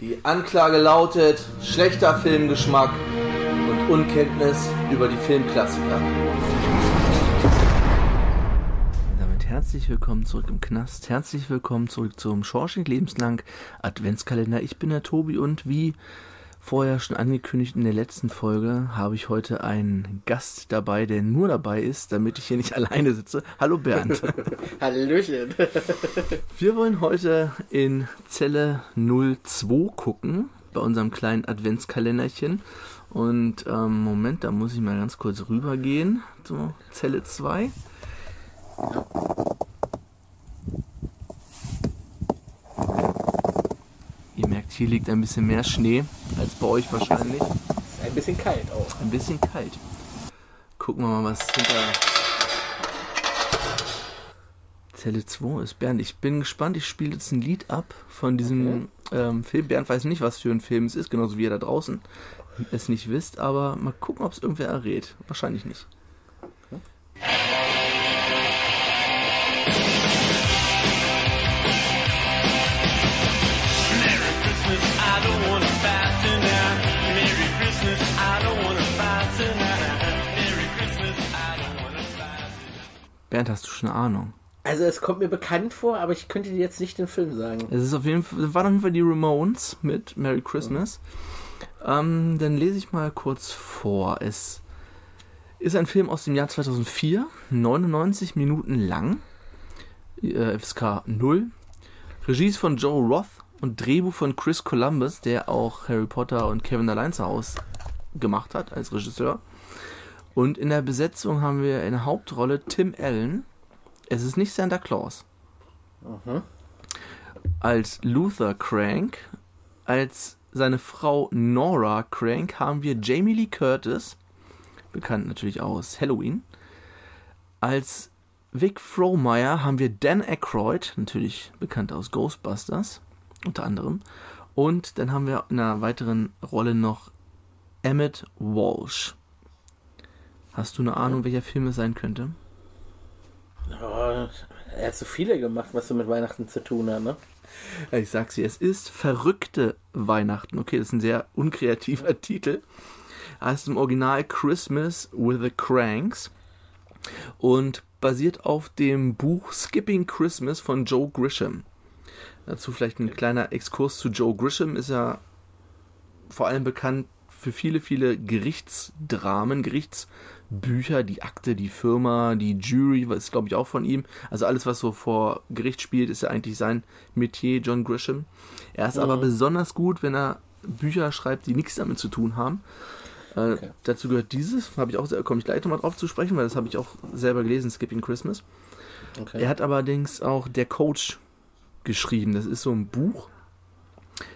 Die Anklage lautet schlechter Filmgeschmack und Unkenntnis über die Filmklassiker. Damit herzlich willkommen zurück im Knast. Herzlich willkommen zurück zum Schorsching Lebenslang Adventskalender. Ich bin der Tobi und wie vorher schon angekündigt in der letzten Folge habe ich heute einen Gast dabei, der nur dabei ist, damit ich hier nicht alleine sitze. Hallo Bernd. Hallöchen. Wir wollen heute in Zelle 02 gucken, bei unserem kleinen Adventskalenderchen. Und ähm, Moment, da muss ich mal ganz kurz rübergehen. So, Zelle 2. Ihr merkt, hier liegt ein bisschen mehr Schnee als bei euch wahrscheinlich. Ein bisschen kalt auch. Ein bisschen kalt. Gucken wir mal, was hinter Zelle 2 ist. Bernd, ich bin gespannt. Ich spiele jetzt ein Lied ab von diesem ähm, Film. Bernd weiß nicht, was für ein Film es ist, genauso wie ihr da draußen es nicht wisst. Aber mal gucken, ob es irgendwer errät. Wahrscheinlich nicht. Bernd, hast du schon eine Ahnung? Also es kommt mir bekannt vor, aber ich könnte dir jetzt nicht den Film sagen. Es ist auf jeden Fall, waren auf jeden Fall die Ramones mit Merry Christmas. Ähm, dann lese ich mal kurz vor. Es ist ein Film aus dem Jahr 2004, 99 Minuten lang, äh, FSK 0. Regie ist von Joe Roth und Drehbuch von Chris Columbus, der auch Harry Potter und Kevin allein zu Hause gemacht hat als Regisseur. Und in der Besetzung haben wir in der Hauptrolle Tim Allen. Es ist nicht Santa Claus. Als Luther Crank, als seine Frau Nora Crank haben wir Jamie Lee Curtis, bekannt natürlich aus Halloween. Als Vic Frohmeyer haben wir Dan Aykroyd, natürlich bekannt aus Ghostbusters, unter anderem. Und dann haben wir in einer weiteren Rolle noch Emmett Walsh. Hast du eine Ahnung, welcher Film es sein könnte? Oh, er hat so viele gemacht, was so mit Weihnachten zu tun hat, ne? Ich sag's dir, es ist Verrückte Weihnachten. Okay, das ist ein sehr unkreativer Titel. Heißt im Original Christmas with the Cranks und basiert auf dem Buch Skipping Christmas von Joe Grisham. Dazu vielleicht ein kleiner Exkurs zu Joe Grisham. Ist ja vor allem bekannt für viele, viele Gerichtsdramen, Gerichtsbücher, die Akte, die Firma, die Jury, was ist glaube ich auch von ihm. Also alles, was so vor Gericht spielt, ist ja eigentlich sein Metier, John Grisham. Er ist aber besonders gut, wenn er Bücher schreibt, die nichts damit zu tun haben. Äh, Okay. Dazu gehört dieses, habe ich auch, sehr- komme ich gleich nochmal drauf zu sprechen, weil das habe ich auch selber gelesen, Skipping Christmas. Okay. Er hat allerdings auch Der Coach geschrieben. Das ist so ein Buch.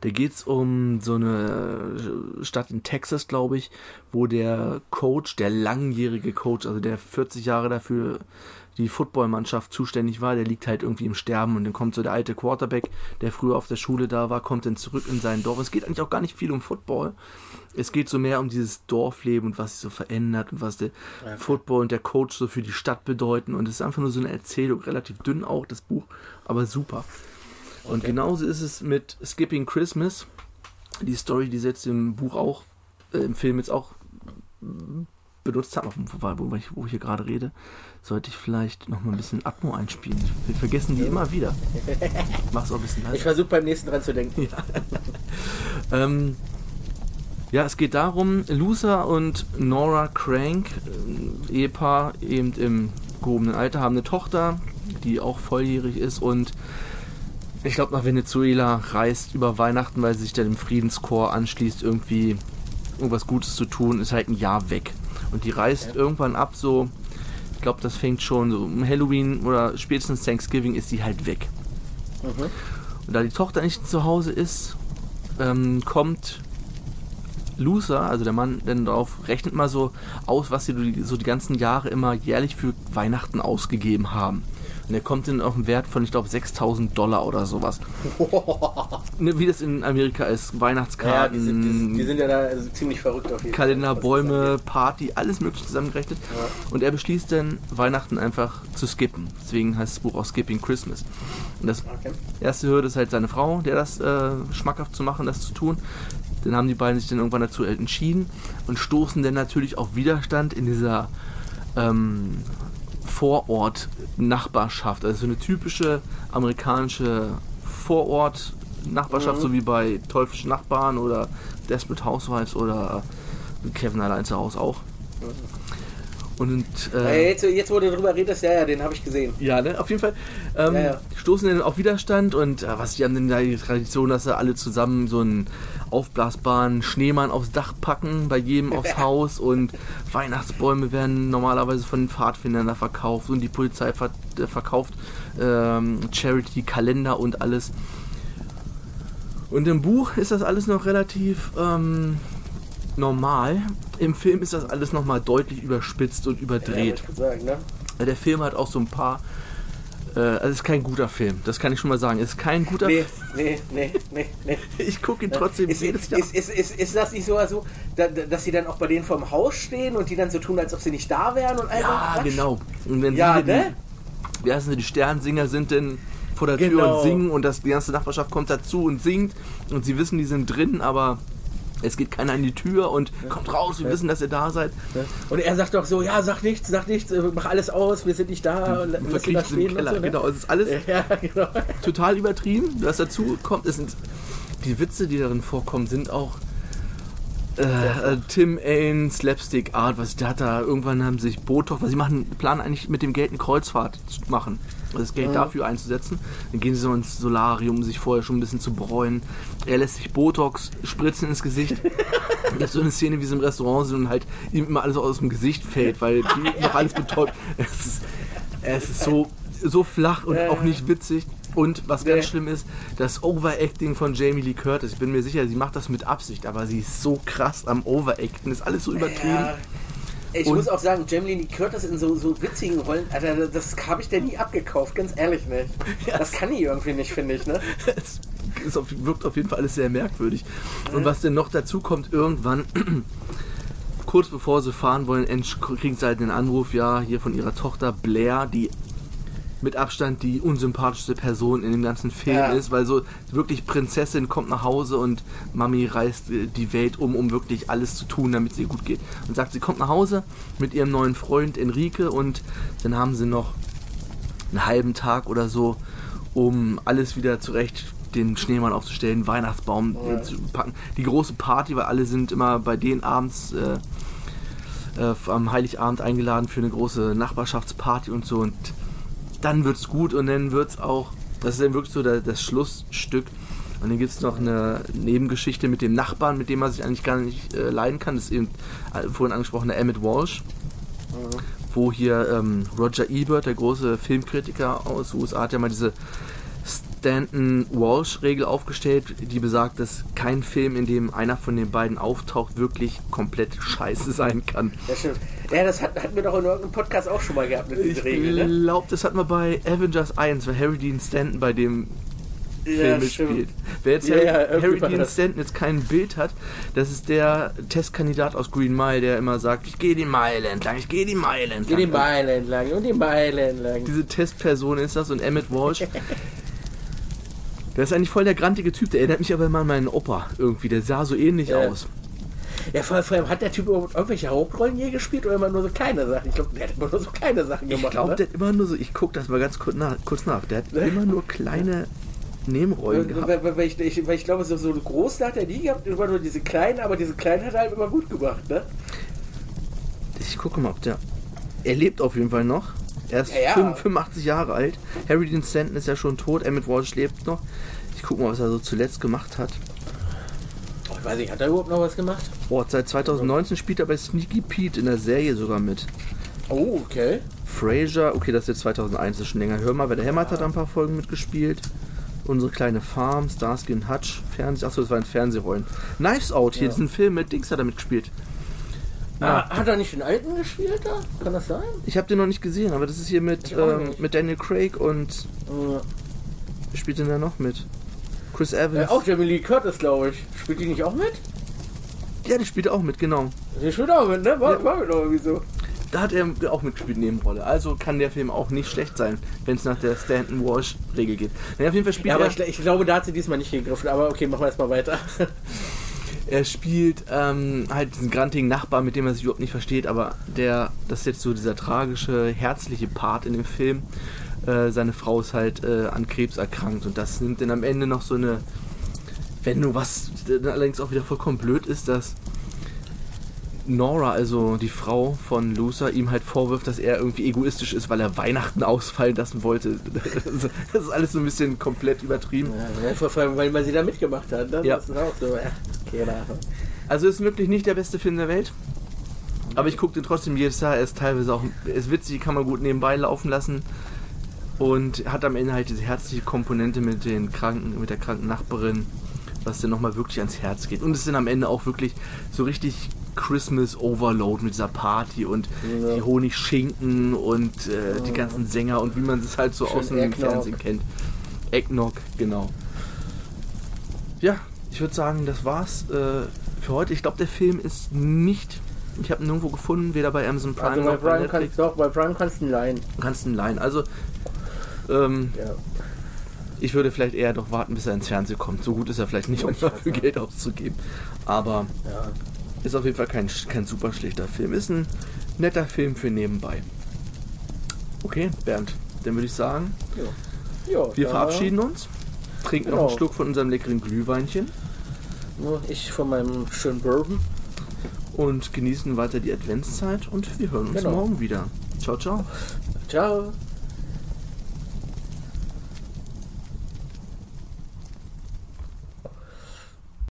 Da geht es um so eine Stadt in Texas, glaube ich, wo der Coach, der langjährige Coach, also der 40 Jahre dafür die Footballmannschaft zuständig war, der liegt halt irgendwie im Sterben und dann kommt so der alte Quarterback, der früher auf der Schule da war, kommt dann zurück in sein Dorf. Es geht eigentlich auch gar nicht viel um Football. Es geht so mehr um dieses Dorfleben und was sich so verändert und was der Football und der Coach so für die Stadt bedeuten. Und es ist einfach nur so eine Erzählung, relativ dünn auch, das Buch, aber super. Und genauso ist es mit Skipping Christmas. Die Story, die sie jetzt im Buch auch, äh, im Film jetzt auch mm, benutzt haben, wo, ich, wo ich hier gerade rede, sollte ich vielleicht noch mal ein bisschen Atmo einspielen. Wir vergessen die immer wieder. Mach's auch ein bisschen Ich leiser. versuche beim nächsten dran zu denken. Ähm, ja, es geht darum, Luther und Nora Crank, ähm, Ehepaar eben im gehobenen Alter, haben eine Tochter, die auch volljährig ist und ich glaube nach Venezuela reist über Weihnachten, weil sie sich dann im Friedenskorps anschließt, irgendwie irgendwas Gutes zu tun, ist halt ein Jahr weg. Und die reist irgendwann ab, so, ich glaube, das fängt schon so um Halloween oder spätestens Thanksgiving ist die halt weg. Und da die Tochter nicht zu Hause ist, ähm, kommt Luther, also der Mann, dann drauf, rechnet mal so aus, was sie so die ganzen Jahre immer jährlich für Weihnachten ausgegeben haben. Und der kommt dann auf einen Wert von, ich glaube, 6000 Dollar oder sowas. ne, wie das in Amerika ist. Ja, die Weihnachtskarten, sind, die, sind, die sind ja da also ziemlich verrückt auf jeden Kalender, Fall. Bäume. Party, alles mögliche zusammengerechnet. Und er beschließt dann, Weihnachten einfach zu skippen. Deswegen heißt das Buch auch Skipping Christmas. Und das Okay. erste Hürde ist halt seine Frau, der das äh, schmackhaft zu machen, das zu tun. Dann haben die beiden sich dann irgendwann dazu entschieden und stoßen dann natürlich auf Widerstand in dieser ähm, Vorort-Nachbarschaft. Also so eine typische amerikanische Vorort-Nachbarschaft, so wie bei Teuflische Nachbarn oder Desperate Housewives oder Kevin allein zu Hause auch. Und äh, jetzt, jetzt, wo du drüber redest, ja, ja, den habe ich gesehen. ja, ne? Auf jeden Fall ähm, Ja, ja. stoßen dann auf Widerstand und äh, was die haben denn da die Tradition, dass sie alle zusammen so einen aufblasbaren Schneemann aufs Dach packen, bei jedem aufs Haus und Weihnachtsbäume werden normalerweise von den Pfadfindern da verkauft und die Polizei ver äh, verkauft ähm, Charity-Kalender und alles. Und im Buch ist das alles noch relativ ähm, normal. Im Film ist das alles nochmal deutlich überspitzt und Ja, überdreht. ich sagen, ne? Ja, Der Film hat auch so ein paar. Äh, also es ist kein guter Film, das kann ich schon mal sagen. Es ist kein guter Nee, nee, nee, nee, nee. Ich gucke ihn trotzdem Ist, jedes Jahr. ist, ist, ist, ist das nicht so, also, da, da- dass sie dann auch bei denen vorm Haus stehen und die dann so tun, als ob sie nicht da wären und all ja, genau. Und wenn Ja, sie ne? die, wie heißen sie, die Sternsinger sind denn vor der Tür Genau. und singen und das, die ganze Nachbarschaft kommt dazu und singt und sie wissen, die sind drin, aber es geht keiner an die Tür und kommt raus, wir wissen, dass ihr da seid. Und er sagt doch so, ja, sag nichts, sag nichts, äh, mach alles aus, wir sind nicht da und lass da stehen Keller. so, ne? Genau, es ist alles Ja, genau. total übertrieben. Was dazu kommt, es sind die Witze, die darin vorkommen, sind auch äh, äh, Tim Ain Slapstick Art. Was der hat da irgendwann haben sich Botox, was sie machen, planen eigentlich mit dem Geld eine Kreuzfahrt zu machen. Also das Geld dafür einzusetzen. Dann gehen sie so ins Solarium, um sich vorher schon ein bisschen zu bräunen. Er lässt sich Botox spritzen ins Gesicht. Es gibt so eine Szene, wie sie im Restaurant sind und halt ihm immer alles aus dem Gesicht fällt, weil die noch alles betäubt. Es ist, es ist so, so flach und Ja, auch ja. nicht witzig. Und was Nee. ganz schlimm ist, das Overacting von Jamie Lee Curtis. Ich bin mir sicher, sie macht das mit Absicht, aber sie ist so krass am Overacten. Ist alles so übertrieben. Ja. Ich Und- muss auch sagen, Jamie Lee Curtis in so, so witzigen Rollen, Alter, das habe ich dir nie abgekauft, ganz ehrlich nicht. Das kann die irgendwie nicht, finde ich, ne? es auf, wirkt auf jeden Fall alles sehr merkwürdig. Und was denn noch dazu kommt, irgendwann, kurz bevor sie fahren wollen, kriegen sie halt den Anruf, ja, hier von ihrer Tochter Blair, die mit Abstand die unsympathischste Person in dem ganzen Film Ja. ist, weil so wirklich Prinzessin kommt nach Hause und Mami reist äh, die Welt um, um wirklich alles zu tun, damit es ihr gut geht. Und sagt, sie kommt nach Hause mit ihrem neuen Freund Enrique und dann haben sie noch einen halben Tag oder so, um alles wieder zurecht den Schneemann aufzustellen, Weihnachtsbaum äh, zu packen. Die große Party, weil alle sind immer bei denen abends äh, äh, am Heiligabend eingeladen für eine große Nachbarschaftsparty und so und dann wird's gut und dann wird's auch, das ist dann wirklich so der, das Schlussstück. Und dann gibt's noch eine Nebengeschichte mit dem Nachbarn, mit dem man sich eigentlich gar nicht äh, leiden kann. Das ist eben äh, vorhin angesprochene Emmett Walsh wo hier ähm, Roger Ebert, der große Filmkritiker aus den USA, hat ja mal diese Stanton-Walsh-Regel aufgestellt, die besagt, dass kein Film, in dem einer von den beiden auftaucht, wirklich komplett scheiße sein kann. Ja, stimmt. Ja, das hat, hatten wir doch in irgendeinem Podcast auch schon mal gehabt mit Ich dieser Regel, ne? glaube, das hatten wir bei Avengers 1, weil Harry Dean Stanton bei dem Film Ja, mitspielt. stimmt. Wer jetzt Ja, Harry, ja, Harry Dean das. Stanton jetzt kein Bild hat, das ist der Testkandidat aus Green Mile, der immer sagt, ich gehe die Meile entlang, ich gehe die Meile entlang. Geh die Beine entlang und die Beine entlang. Diese Testperson ist das und Emmett Walsh. Der ist eigentlich voll der grantige Typ, der erinnert mich aber immer an meinen Opa irgendwie, der sah so ähnlich Ja. aus. Ja, vor allem hat der Typ überhaupt irgendwelche Hauptrollen je gespielt oder immer nur so kleine Sachen? Ich glaube, der hat immer nur so kleine Sachen Ich gemacht. glaube, ne? der hat immer nur so, ich gucke das mal ganz kurz nach, kurz nach, der hat immer nur kleine Nebenrollen gehabt. weil, weil, weil, ich, ich, weil ich glaube, so, so groß hat er nie gehabt, immer nur diese kleinen, aber diese kleinen hat er halt immer gut gemacht, ne? Ich gucke mal, ob der. Er lebt auf jeden Fall noch. Er ist Ja, ja. 85 85 Jahre alt. Harry Dean Stanton ist ja schon tot. Emmett Walsh lebt noch. Ich gucke mal, was er so zuletzt gemacht hat. Oh, ich weiß nicht, hat er überhaupt noch was gemacht? Oh, seit 2019 spielt er bei Sneaky Pete in der Serie sogar mit. Oh, okay. Frasier, okay, das ist jetzt 2001, das ist schon länger. Hör mal, wer der Hämmert hat ein paar Folgen mitgespielt. Unsere kleine Farm, Starsky und Hutch, Fernseh, achso, das waren Fernsehrollen. Knives Out, hier, diesen Film mit Dings hat er mitgespielt. Ah, hat er nicht den alten gespielt da? Kann das sein? Ich habe den noch nicht gesehen, aber das ist hier mit, ähm, mit Daniel Craig und Äh, wer spielt denn da noch mit? Chris äh, Evans. auch Jamie Lee Curtis, glaube ich. Spielt die nicht auch mit? Ja, der spielt auch mit, genau. Die spielt auch mit, ne? War, Ja. war mit irgendwie so. Da hat er auch mitgespielt, Nebenrolle. Also kann der Film auch nicht schlecht sein, wenn es nach der Stanton Walsh-Regel geht. Naja, auf jeden Fall spielt Ja, aber er, ich, ich glaube, da hat sie diesmal nicht gegriffen. Aber okay, machen wir erstmal weiter. Er spielt ähm, halt diesen grantigen Nachbar, mit dem er sich überhaupt nicht versteht, aber der, das ist jetzt so dieser tragische, herzliche Part in dem Film. Äh, seine Frau ist halt äh, an Krebs erkrankt und das nimmt dann am Ende noch so eine Wendung, was dann allerdings auch wieder vollkommen blöd ist, dass Nora, also die Frau von Luther, ihm halt vorwirft, dass er irgendwie egoistisch ist, weil er Weihnachten ausfallen lassen wollte. Das ist alles so ein bisschen komplett übertrieben. Ja, vor allem, weil man sie da mitgemacht hat. Ne? Ja. Das ist auch so. Ja, keine Ahnung. Also ist wirklich nicht der beste Film der Welt. Aber ich gucke den trotzdem jedes Jahr. Er ist teilweise auch ist witzig, kann man gut nebenbei laufen lassen. Und hat am Ende halt diese herzliche Komponente mit den kranken, mit der kranken Nachbarin, was dann nochmal wirklich ans Herz geht. Und es sind am Ende auch wirklich so richtig Christmas Overload mit dieser Party und Ja. die Honigschinken und äh, die ganzen Sänger und wie man es halt so Schön aus dem. Fernsehen kennt. Eggnog, genau. Ja, ich würde sagen, das war's äh, für heute. Ich glaube, der Film ist nicht. Ich habe ihn nirgendwo gefunden, weder bei Amazon Prime Also bei noch bei Prime Netflix. kannst doch, bei Prime kannst du ihn leihen. Du kannst ihn leihen. Also, ähm, Ja. ich würde vielleicht eher doch warten, bis er ins Fernsehen kommt. So gut ist er vielleicht nicht, um dafür Geld auszugeben. Aber ja. ist auf jeden Fall kein, kein super schlechter Film. Ist ein netter Film für nebenbei. Okay, Bernd, dann würde ich sagen, wir verabschieden uns. Trinken noch Genau. einen Schluck von unserem leckeren Glühweinchen Nur ich von meinem schönen Bourbon. und genießen weiter die Adventszeit und wir hören uns Genau. morgen wieder. Ciao, ciao. Ciao.